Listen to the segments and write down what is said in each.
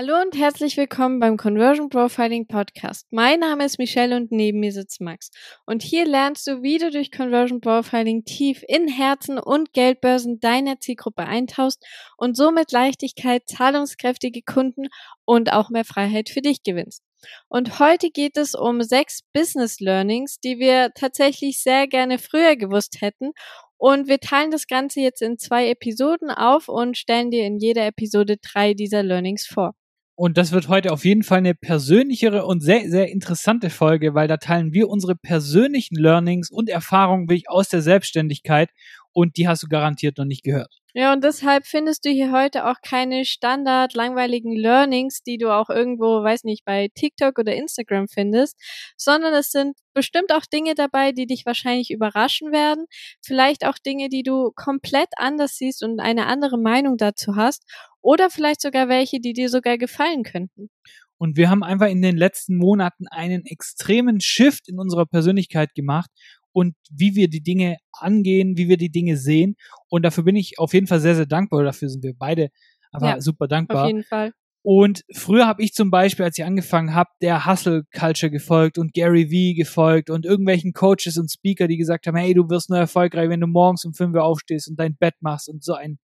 Hallo und herzlich willkommen beim Conversion Profiling Podcast. Mein Name ist Michelle und neben mir sitzt Max. Und hier lernst du, wie du durch Conversion Profiling tief in Herzen und Geldbörsen deiner Zielgruppe eintauchst und somit Leichtigkeit, zahlungskräftige Kunden und auch mehr Freiheit für dich gewinnst. Und heute geht es um sechs Business Learnings, die wir tatsächlich sehr gerne früher gewusst hätten und wir teilen das Ganze jetzt in zwei Episoden auf und stellen dir in jeder Episode drei dieser Learnings vor. Und das wird heute auf jeden Fall eine persönlichere und sehr, sehr interessante Folge, weil da teilen wir unsere persönlichen Learnings und Erfahrungen wirklich aus der Selbstständigkeit und die hast du garantiert noch nicht gehört. Ja, und deshalb findest du hier heute auch keine standard langweiligen Learnings, die du auch irgendwo, weiß nicht, bei TikTok oder Instagram findest, sondern es sind bestimmt auch Dinge dabei, die dich wahrscheinlich überraschen werden, vielleicht auch Dinge, die du komplett anders siehst und eine andere Meinung dazu hast oder vielleicht sogar welche, die dir sogar gefallen könnten. Und wir haben einfach in den letzten Monaten einen extremen Shift in unserer Persönlichkeit gemacht und wie wir die Dinge angehen, wie wir die Dinge sehen. Und dafür bin ich auf jeden Fall sehr, sehr dankbar. Dafür sind wir beide aber ja, super dankbar. Auf jeden Fall. Und früher habe ich zum Beispiel, als ich angefangen habe, der Hustle Culture gefolgt und Gary Vee gefolgt und irgendwelchen Coaches und Speaker, die gesagt haben, hey, du wirst nur erfolgreich, wenn du morgens um fünf Uhr aufstehst und dein Bett machst und so ein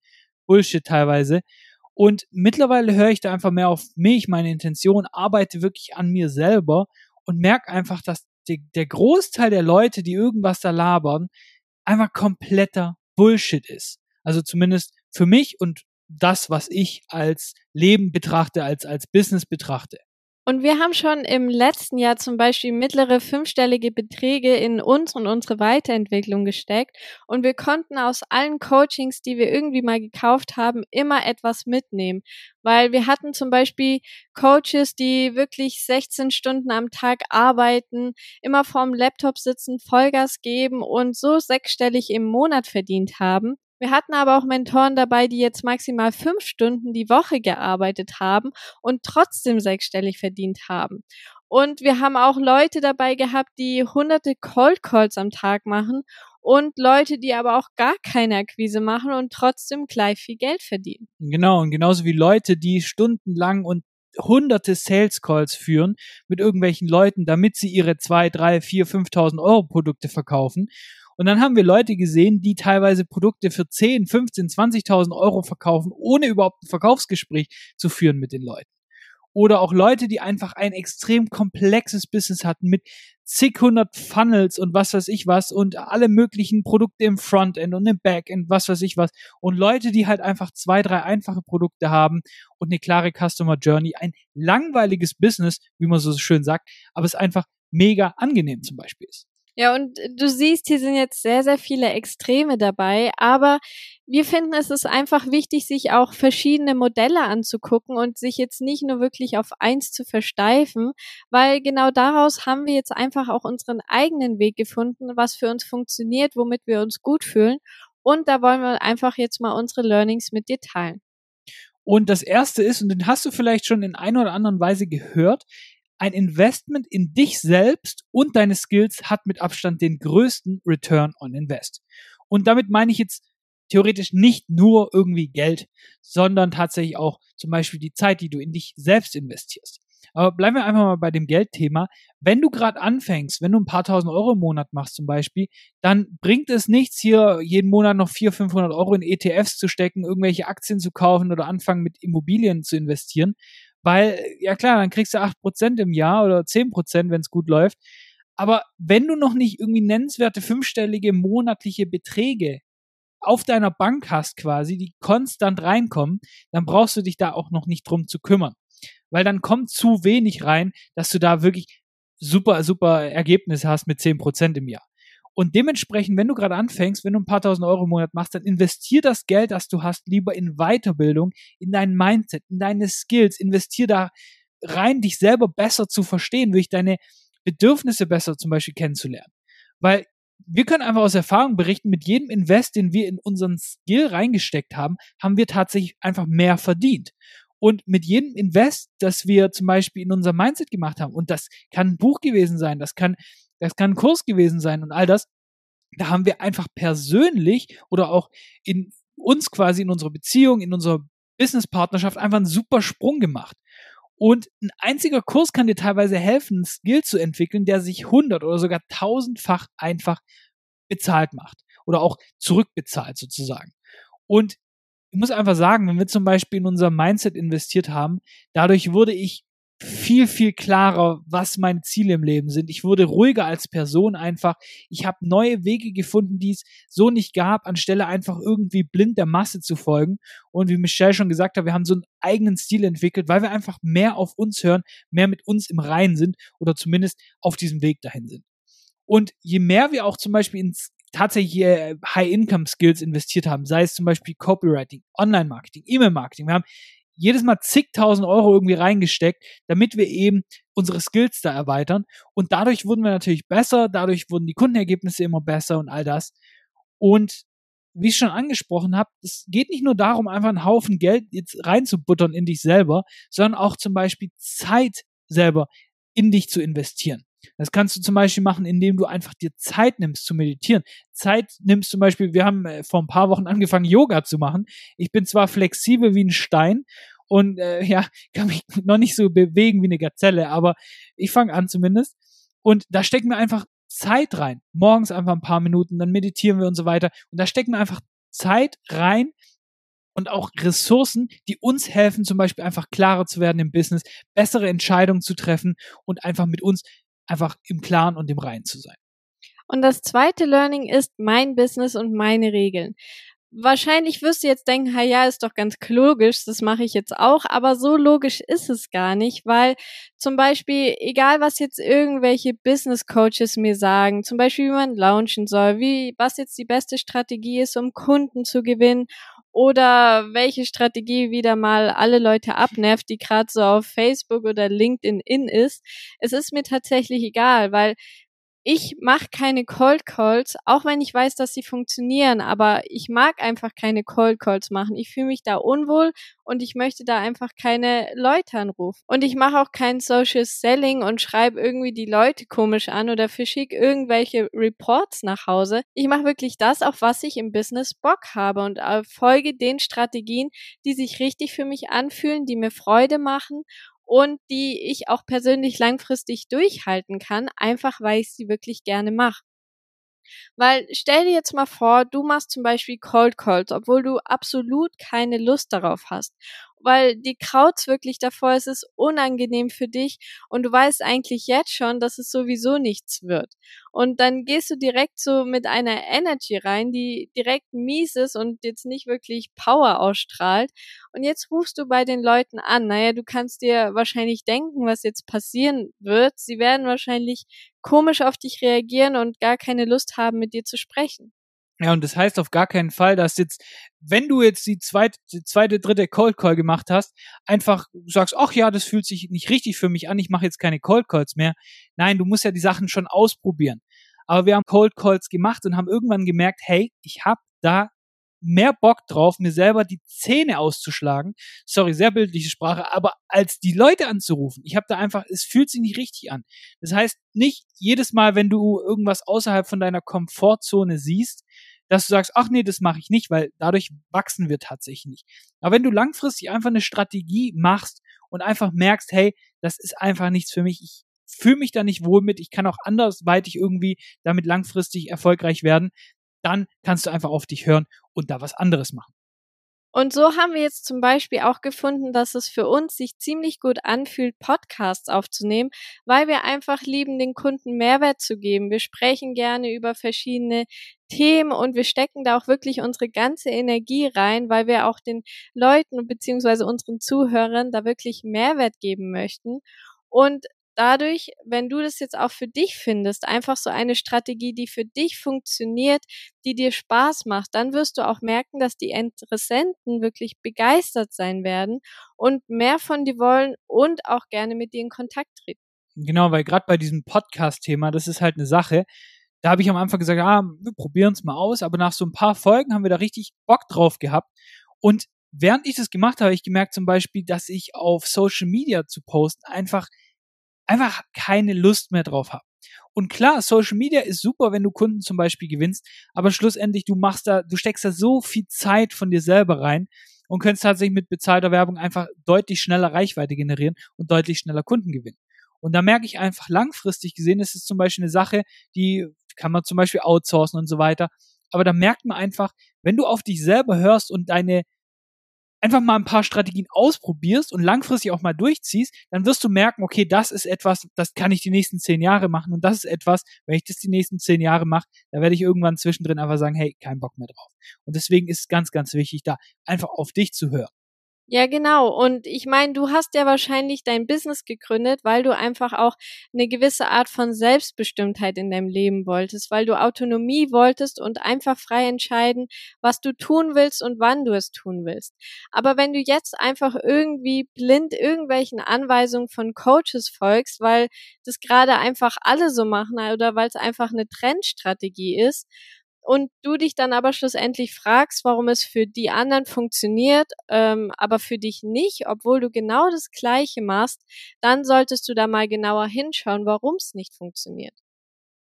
Bullshit teilweise. Und mittlerweile höre ich da einfach mehr auf mich, meine Intention, arbeite wirklich an mir selber und merke einfach, dass die, der Großteil der Leute, die irgendwas da labern, einfach kompletter Bullshit ist. Also zumindest für mich und das, was ich als Leben betrachte, als, als Business betrachte. Und wir haben schon im letzten Jahr zum Beispiel mittlere fünfstellige Beträge in uns und unsere Weiterentwicklung gesteckt. Und wir konnten aus allen Coachings, die wir irgendwie mal gekauft haben, immer etwas mitnehmen. Weil wir hatten zum Beispiel Coaches, die wirklich 16 Stunden am Tag arbeiten, immer vorm Laptop sitzen, Vollgas geben und so sechsstellig im Monat verdient haben. Wir hatten aber auch Mentoren dabei, die jetzt maximal fünf Stunden die Woche gearbeitet haben und trotzdem sechsstellig verdient haben. Und wir haben auch Leute dabei gehabt, die hunderte Cold Calls am Tag machen und Leute, die aber auch gar keine Akquise machen und trotzdem gleich viel Geld verdienen. Genau, und genauso wie Leute, die stundenlang und hunderte Sales Calls führen mit irgendwelchen Leuten, damit sie ihre zwei, drei, vier, 5.000 Euro Produkte verkaufen und dann haben wir Leute gesehen, die teilweise Produkte für 10, 15, 20.000 Euro verkaufen, ohne überhaupt ein Verkaufsgespräch zu führen mit den Leuten. Oder auch Leute, die einfach ein extrem komplexes Business hatten mit zig hundert Funnels und was weiß ich was und alle möglichen Produkte im Frontend und im Backend, was weiß ich was. Und Leute, die halt einfach zwei, drei einfache Produkte haben und eine klare Customer Journey. Ein langweiliges Business, wie man so schön sagt, aber es einfach mega angenehm zum Beispiel ist. Ja, und du siehst, hier sind jetzt sehr, sehr viele Extreme dabei, aber wir finden, es ist einfach wichtig, sich auch verschiedene Modelle anzugucken und sich jetzt nicht nur wirklich auf eins zu versteifen, weil genau daraus haben wir jetzt einfach auch unseren eigenen Weg gefunden, was für uns funktioniert, womit wir uns gut fühlen. Und da wollen wir einfach jetzt mal unsere Learnings mit dir teilen. Und das erste ist, und den hast du vielleicht schon in einer oder anderen Weise gehört, ein Investment in dich selbst und deine Skills hat mit Abstand den größten Return on Invest. Und damit meine ich jetzt theoretisch nicht nur irgendwie Geld, sondern tatsächlich auch zum Beispiel die Zeit, die du in dich selbst investierst. Aber bleiben wir einfach mal bei dem Geldthema. Wenn du gerade anfängst, wenn du ein paar tausend Euro im Monat machst zum Beispiel, dann bringt es nichts, hier jeden Monat noch 400, 500 Euro in ETFs zu stecken, irgendwelche Aktien zu kaufen oder anfangen mit Immobilien zu investieren, weil, ja klar, dann kriegst du acht Prozent im Jahr oder zehn Prozent, wenn es gut läuft. Aber wenn du noch nicht irgendwie nennenswerte fünfstellige monatliche Beträge auf deiner Bank hast quasi, die konstant reinkommen, dann brauchst du dich da auch noch nicht drum zu kümmern. Weil dann kommt zu wenig rein, dass du da wirklich super, super Ergebnisse hast mit zehn Prozent im Jahr. Und dementsprechend, wenn du gerade anfängst, wenn du ein paar tausend Euro im Monat machst, dann investier das Geld, das du hast, lieber in Weiterbildung, in dein Mindset, in deine Skills. Investier da rein, dich selber besser zu verstehen, wirklich deine Bedürfnisse besser zum Beispiel kennenzulernen. Weil wir können einfach aus Erfahrung berichten, mit jedem Invest, den wir in unseren Skill reingesteckt haben, haben wir tatsächlich einfach mehr verdient. Und mit jedem Invest, das wir zum Beispiel in unser Mindset gemacht haben, und das kann ein Buch gewesen sein, das kann das kann ein Kurs gewesen sein und all das. Da haben wir einfach persönlich oder auch in uns quasi in unserer Beziehung, in unserer Businesspartnerschaft einfach einen super Sprung gemacht. Und ein einziger Kurs kann dir teilweise helfen, einen Skill zu entwickeln, der sich hundert oder sogar tausendfach einfach bezahlt macht oder auch zurückbezahlt sozusagen. Und ich muss einfach sagen, wenn wir zum Beispiel in unser Mindset investiert haben, dadurch wurde ich viel, viel klarer, was meine Ziele im Leben sind. Ich wurde ruhiger als Person einfach. Ich habe neue Wege gefunden, die es so nicht gab, anstelle einfach irgendwie blind der Masse zu folgen. Und wie Michelle schon gesagt hat, wir haben so einen eigenen Stil entwickelt, weil wir einfach mehr auf uns hören, mehr mit uns im Reinen sind oder zumindest auf diesem Weg dahin sind. Und je mehr wir auch zum Beispiel ins tatsächlich äh, High-Income-Skills investiert haben, sei es zum Beispiel Copywriting, Online-Marketing, E-Mail-Marketing. Wir haben jedes Mal zigtausend Euro irgendwie reingesteckt, damit wir eben unsere Skills da erweitern. Und dadurch wurden wir natürlich besser, dadurch wurden die Kundenergebnisse immer besser und all das. Und wie ich schon angesprochen habe, es geht nicht nur darum, einfach einen Haufen Geld jetzt reinzubuttern in dich selber, sondern auch zum Beispiel Zeit selber in dich zu investieren. Das kannst du zum Beispiel machen, indem du einfach dir Zeit nimmst zu meditieren. Zeit nimmst zum Beispiel, wir haben äh, vor ein paar Wochen angefangen, Yoga zu machen. Ich bin zwar flexibel wie ein Stein und äh, ja, kann mich noch nicht so bewegen wie eine Gazelle, aber ich fange an zumindest. Und da stecken wir einfach Zeit rein. Morgens einfach ein paar Minuten, dann meditieren wir und so weiter. Und da stecken wir einfach Zeit rein, und auch Ressourcen, die uns helfen, zum Beispiel einfach klarer zu werden im Business, bessere Entscheidungen zu treffen und einfach mit uns einfach im Klaren und im Reinen zu sein. Und das zweite Learning ist mein Business und meine Regeln. Wahrscheinlich wirst du jetzt denken, ha ja, ist doch ganz logisch, das mache ich jetzt auch, aber so logisch ist es gar nicht, weil zum Beispiel, egal was jetzt irgendwelche Business Coaches mir sagen, zum Beispiel wie man launchen soll, wie, was jetzt die beste Strategie ist, um Kunden zu gewinnen oder welche Strategie wieder mal alle Leute abnervt, die gerade so auf Facebook oder LinkedIn in ist. Es ist mir tatsächlich egal, weil ich mache keine Cold Calls, auch wenn ich weiß, dass sie funktionieren, aber ich mag einfach keine Cold Calls machen. Ich fühle mich da unwohl und ich möchte da einfach keine Leute anrufen. Und ich mache auch kein Social Selling und schreibe irgendwie die Leute komisch an oder verschicke irgendwelche Reports nach Hause. Ich mache wirklich das, auf was ich im Business Bock habe und folge den Strategien, die sich richtig für mich anfühlen, die mir Freude machen und die ich auch persönlich langfristig durchhalten kann, einfach weil ich sie wirklich gerne mache. Weil stell dir jetzt mal vor, du machst zum Beispiel Cold Calls, obwohl du absolut keine Lust darauf hast weil die kraut's wirklich davor, es ist unangenehm für dich und du weißt eigentlich jetzt schon, dass es sowieso nichts wird. Und dann gehst du direkt so mit einer Energy rein, die direkt mies ist und jetzt nicht wirklich Power ausstrahlt. Und jetzt rufst du bei den Leuten an. Naja, du kannst dir wahrscheinlich denken, was jetzt passieren wird. Sie werden wahrscheinlich komisch auf dich reagieren und gar keine Lust haben, mit dir zu sprechen. Ja, und das heißt auf gar keinen Fall, dass jetzt, wenn du jetzt die zweite, die zweite, dritte Cold Call gemacht hast, einfach sagst, ach ja, das fühlt sich nicht richtig für mich an, ich mache jetzt keine Cold Calls mehr. Nein, du musst ja die Sachen schon ausprobieren. Aber wir haben Cold Calls gemacht und haben irgendwann gemerkt, hey, ich habe da mehr Bock drauf, mir selber die Zähne auszuschlagen. Sorry, sehr bildliche Sprache, aber als die Leute anzurufen, ich habe da einfach, es fühlt sich nicht richtig an. Das heißt, nicht jedes Mal, wenn du irgendwas außerhalb von deiner Komfortzone siehst, dass du sagst, ach nee, das mache ich nicht, weil dadurch wachsen wir tatsächlich nicht. Aber wenn du langfristig einfach eine Strategie machst und einfach merkst, hey, das ist einfach nichts für mich, ich fühle mich da nicht wohl mit, ich kann auch andersweitig irgendwie damit langfristig erfolgreich werden, dann kannst du einfach auf dich hören und da was anderes machen. Und so haben wir jetzt zum Beispiel auch gefunden, dass es für uns sich ziemlich gut anfühlt, Podcasts aufzunehmen, weil wir einfach lieben, den Kunden Mehrwert zu geben. Wir sprechen gerne über verschiedene Themen und wir stecken da auch wirklich unsere ganze Energie rein, weil wir auch den Leuten beziehungsweise unseren Zuhörern da wirklich Mehrwert geben möchten. Und dadurch, wenn du das jetzt auch für dich findest, einfach so eine Strategie, die für dich funktioniert, die dir Spaß macht, dann wirst du auch merken, dass die Interessenten wirklich begeistert sein werden und mehr von dir wollen und auch gerne mit dir in Kontakt treten. Genau, weil gerade bei diesem Podcast-Thema, das ist halt eine Sache. Da habe ich am Anfang gesagt, ah, wir probieren es mal aus, aber nach so ein paar Folgen haben wir da richtig Bock drauf gehabt. Und während ich das gemacht habe, habe ich gemerkt zum Beispiel, dass ich auf Social Media zu posten einfach einfach keine Lust mehr drauf habe. Und klar, Social Media ist super, wenn du Kunden zum Beispiel gewinnst, aber schlussendlich, du machst da, du steckst da so viel Zeit von dir selber rein und könntest tatsächlich mit bezahlter Werbung einfach deutlich schneller Reichweite generieren und deutlich schneller Kunden gewinnen. Und da merke ich einfach langfristig gesehen, ist es zum Beispiel eine Sache, die kann man zum Beispiel outsourcen und so weiter. Aber da merkt man einfach, wenn du auf dich selber hörst und deine einfach mal ein paar Strategien ausprobierst und langfristig auch mal durchziehst, dann wirst du merken, okay, das ist etwas, das kann ich die nächsten zehn Jahre machen und das ist etwas, wenn ich das die nächsten zehn Jahre mache, da werde ich irgendwann zwischendrin einfach sagen, hey, kein Bock mehr drauf. Und deswegen ist es ganz, ganz wichtig, da einfach auf dich zu hören. Ja, genau. Und ich meine, du hast ja wahrscheinlich dein Business gegründet, weil du einfach auch eine gewisse Art von Selbstbestimmtheit in deinem Leben wolltest, weil du Autonomie wolltest und einfach frei entscheiden, was du tun willst und wann du es tun willst. Aber wenn du jetzt einfach irgendwie blind irgendwelchen Anweisungen von Coaches folgst, weil das gerade einfach alle so machen oder weil es einfach eine Trendstrategie ist, und du dich dann aber schlussendlich fragst, warum es für die anderen funktioniert, ähm, aber für dich nicht, obwohl du genau das Gleiche machst, dann solltest du da mal genauer hinschauen, warum es nicht funktioniert.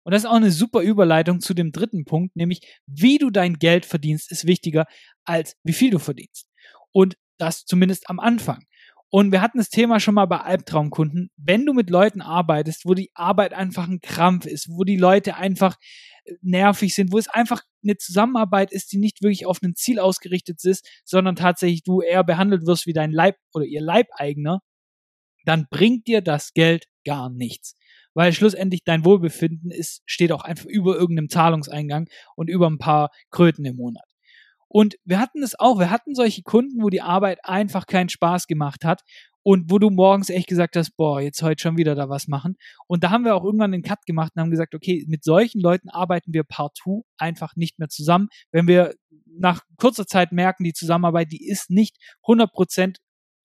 Und das ist auch eine super Überleitung zu dem dritten Punkt, nämlich wie du dein Geld verdienst, ist wichtiger als wie viel du verdienst. Und das zumindest am Anfang. Und wir hatten das Thema schon mal bei Albtraumkunden. Wenn du mit Leuten arbeitest, wo die Arbeit einfach ein Krampf ist, wo die Leute einfach nervig sind, wo es einfach eine Zusammenarbeit ist, die nicht wirklich auf ein Ziel ausgerichtet ist, sondern tatsächlich du eher behandelt wirst wie dein Leib oder ihr Leibeigener, dann bringt dir das Geld gar nichts. Weil schlussendlich dein Wohlbefinden ist, steht auch einfach über irgendeinem Zahlungseingang und über ein paar Kröten im Monat. Und wir hatten es auch, wir hatten solche Kunden, wo die Arbeit einfach keinen Spaß gemacht hat und wo du morgens echt gesagt hast, boah, jetzt heute schon wieder da was machen. Und da haben wir auch irgendwann einen Cut gemacht und haben gesagt, okay, mit solchen Leuten arbeiten wir partout einfach nicht mehr zusammen. Wenn wir nach kurzer Zeit merken, die Zusammenarbeit, die ist nicht 100 Prozent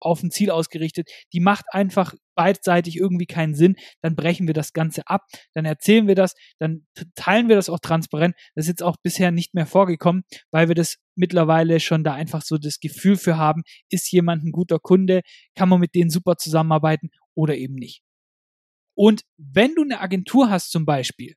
auf ein Ziel ausgerichtet, die macht einfach beidseitig irgendwie keinen Sinn, dann brechen wir das Ganze ab, dann erzählen wir das, dann teilen wir das auch transparent. Das ist jetzt auch bisher nicht mehr vorgekommen, weil wir das mittlerweile schon da einfach so das Gefühl für haben, ist jemand ein guter Kunde, kann man mit denen super zusammenarbeiten oder eben nicht. Und wenn du eine Agentur hast zum Beispiel,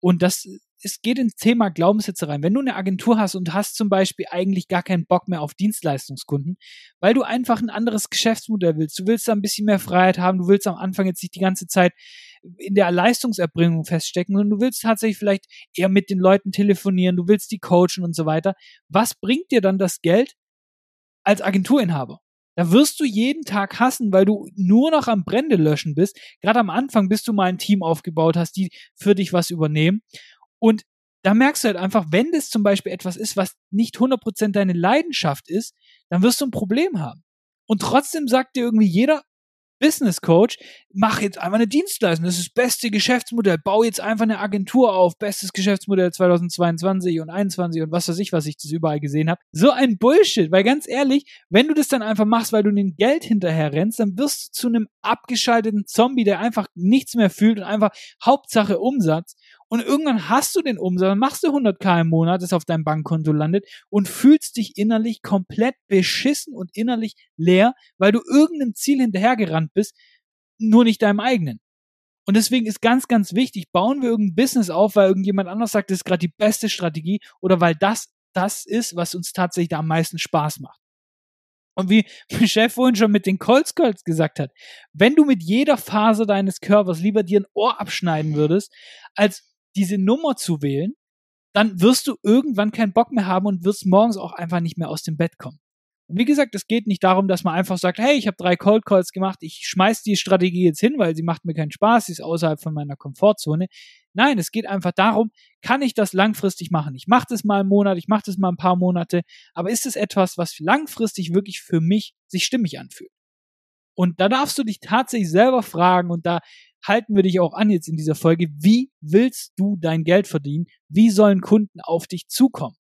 und das es geht ins Thema Glaubenssätze rein. Wenn du eine Agentur hast und hast zum Beispiel eigentlich gar keinen Bock mehr auf Dienstleistungskunden, weil du einfach ein anderes Geschäftsmodell willst, du willst da ein bisschen mehr Freiheit haben, du willst am Anfang jetzt nicht die ganze Zeit in der Leistungserbringung feststecken, sondern du willst tatsächlich vielleicht eher mit den Leuten telefonieren, du willst die coachen und so weiter. Was bringt dir dann das Geld als Agenturinhaber? Da wirst du jeden Tag hassen, weil du nur noch am Brände löschen bist. Gerade am Anfang, bis du mal ein Team aufgebaut hast, die für dich was übernehmen. Und da merkst du halt einfach, wenn das zum Beispiel etwas ist, was nicht 100% deine Leidenschaft ist, dann wirst du ein Problem haben. Und trotzdem sagt dir irgendwie jeder, Business Coach, mach jetzt einfach eine Dienstleistung. Das ist das beste Geschäftsmodell. Bau jetzt einfach eine Agentur auf. Bestes Geschäftsmodell 2022 und 2021 und was weiß ich, was ich das überall gesehen habe. So ein Bullshit. Weil ganz ehrlich, wenn du das dann einfach machst, weil du den Geld hinterher rennst, dann wirst du zu einem abgeschalteten Zombie, der einfach nichts mehr fühlt und einfach Hauptsache Umsatz. Und irgendwann hast du den Umsatz, machst du 100k im Monat, das auf deinem Bankkonto landet und fühlst dich innerlich komplett beschissen und innerlich leer, weil du irgendeinem Ziel hinterhergerannt bist, nur nicht deinem eigenen. Und deswegen ist ganz, ganz wichtig, bauen wir irgendein Business auf, weil irgendjemand anders sagt, das ist gerade die beste Strategie oder weil das das ist, was uns tatsächlich am meisten Spaß macht. Und wie Chef vorhin schon mit den Colts Colts gesagt hat, wenn du mit jeder Phase deines Körpers lieber dir ein Ohr abschneiden würdest, als diese Nummer zu wählen, dann wirst du irgendwann keinen Bock mehr haben und wirst morgens auch einfach nicht mehr aus dem Bett kommen. Und wie gesagt, es geht nicht darum, dass man einfach sagt, hey, ich habe drei Cold Calls gemacht, ich schmeiß die Strategie jetzt hin, weil sie macht mir keinen Spaß, sie ist außerhalb von meiner Komfortzone. Nein, es geht einfach darum, kann ich das langfristig machen? Ich mache das mal einen Monat, ich mache das mal ein paar Monate, aber ist es etwas, was langfristig wirklich für mich sich stimmig anfühlt? Und da darfst du dich tatsächlich selber fragen und da halten wir dich auch an jetzt in dieser Folge. Wie willst du dein Geld verdienen? Wie sollen Kunden auf dich zukommen?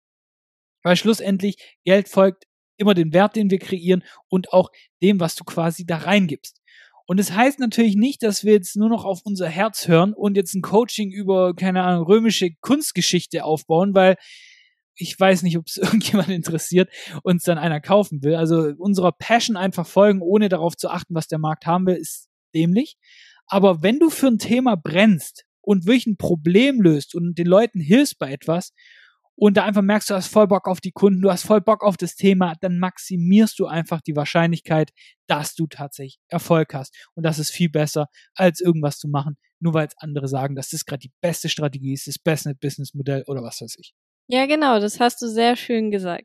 Weil schlussendlich Geld folgt immer dem Wert, den wir kreieren und auch dem, was du quasi da reingibst. Und es das heißt natürlich nicht, dass wir jetzt nur noch auf unser Herz hören und jetzt ein Coaching über, keine Ahnung, römische Kunstgeschichte aufbauen, weil ich weiß nicht, ob es irgendjemand interessiert, uns dann einer kaufen will. Also unserer Passion einfach folgen, ohne darauf zu achten, was der Markt haben will, ist dämlich. Aber wenn du für ein Thema brennst und wirklich ein Problem löst und den Leuten hilfst bei etwas und da einfach merkst, du hast voll Bock auf die Kunden, du hast voll Bock auf das Thema, dann maximierst du einfach die Wahrscheinlichkeit, dass du tatsächlich Erfolg hast. Und das ist viel besser, als irgendwas zu machen, nur weil es andere sagen, dass das gerade die beste Strategie ist, das beste Businessmodell oder was weiß ich. Ja, genau, das hast du sehr schön gesagt.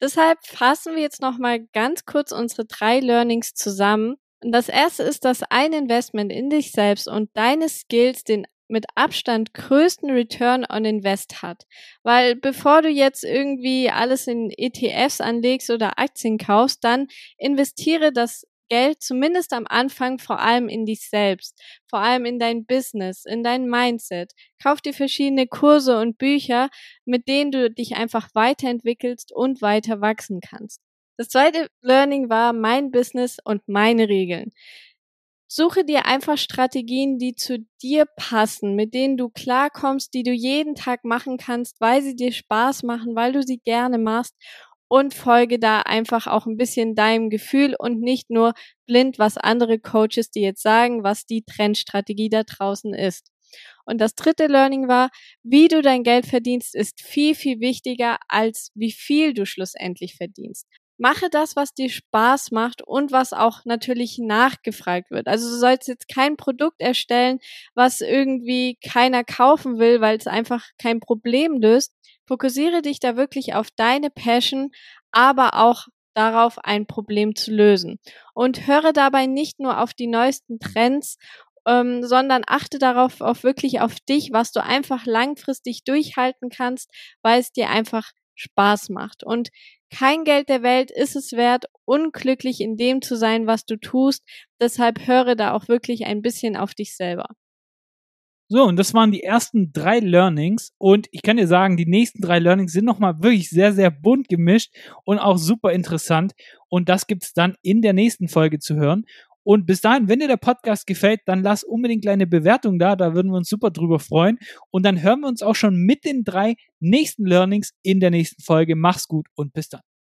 Deshalb fassen wir jetzt nochmal ganz kurz unsere drei Learnings zusammen. Und das erste ist, dass ein Investment in dich selbst und deine Skills den mit Abstand größten Return on Invest hat. Weil bevor du jetzt irgendwie alles in ETFs anlegst oder Aktien kaufst, dann investiere das Geld zumindest am Anfang vor allem in dich selbst, vor allem in dein Business, in dein Mindset. Kauf dir verschiedene Kurse und Bücher, mit denen du dich einfach weiterentwickelst und weiter wachsen kannst. Das zweite Learning war mein Business und meine Regeln. Suche dir einfach Strategien, die zu dir passen, mit denen du klarkommst, die du jeden Tag machen kannst, weil sie dir Spaß machen, weil du sie gerne machst und folge da einfach auch ein bisschen deinem Gefühl und nicht nur blind, was andere Coaches dir jetzt sagen, was die Trendstrategie da draußen ist. Und das dritte Learning war, wie du dein Geld verdienst, ist viel, viel wichtiger als wie viel du schlussendlich verdienst. Mache das, was dir Spaß macht und was auch natürlich nachgefragt wird. Also du sollst jetzt kein Produkt erstellen, was irgendwie keiner kaufen will, weil es einfach kein Problem löst, Fokussiere dich da wirklich auf deine Passion, aber auch darauf, ein Problem zu lösen. Und höre dabei nicht nur auf die neuesten Trends, ähm, sondern achte darauf auch wirklich auf dich, was du einfach langfristig durchhalten kannst, weil es dir einfach Spaß macht. Und kein Geld der Welt ist es wert, unglücklich in dem zu sein, was du tust. Deshalb höre da auch wirklich ein bisschen auf dich selber. So, und das waren die ersten drei Learnings. Und ich kann dir sagen, die nächsten drei Learnings sind nochmal wirklich sehr, sehr bunt gemischt und auch super interessant. Und das gibt's dann in der nächsten Folge zu hören. Und bis dahin, wenn dir der Podcast gefällt, dann lass unbedingt eine Bewertung da. Da würden wir uns super drüber freuen. Und dann hören wir uns auch schon mit den drei nächsten Learnings in der nächsten Folge. Mach's gut und bis dann.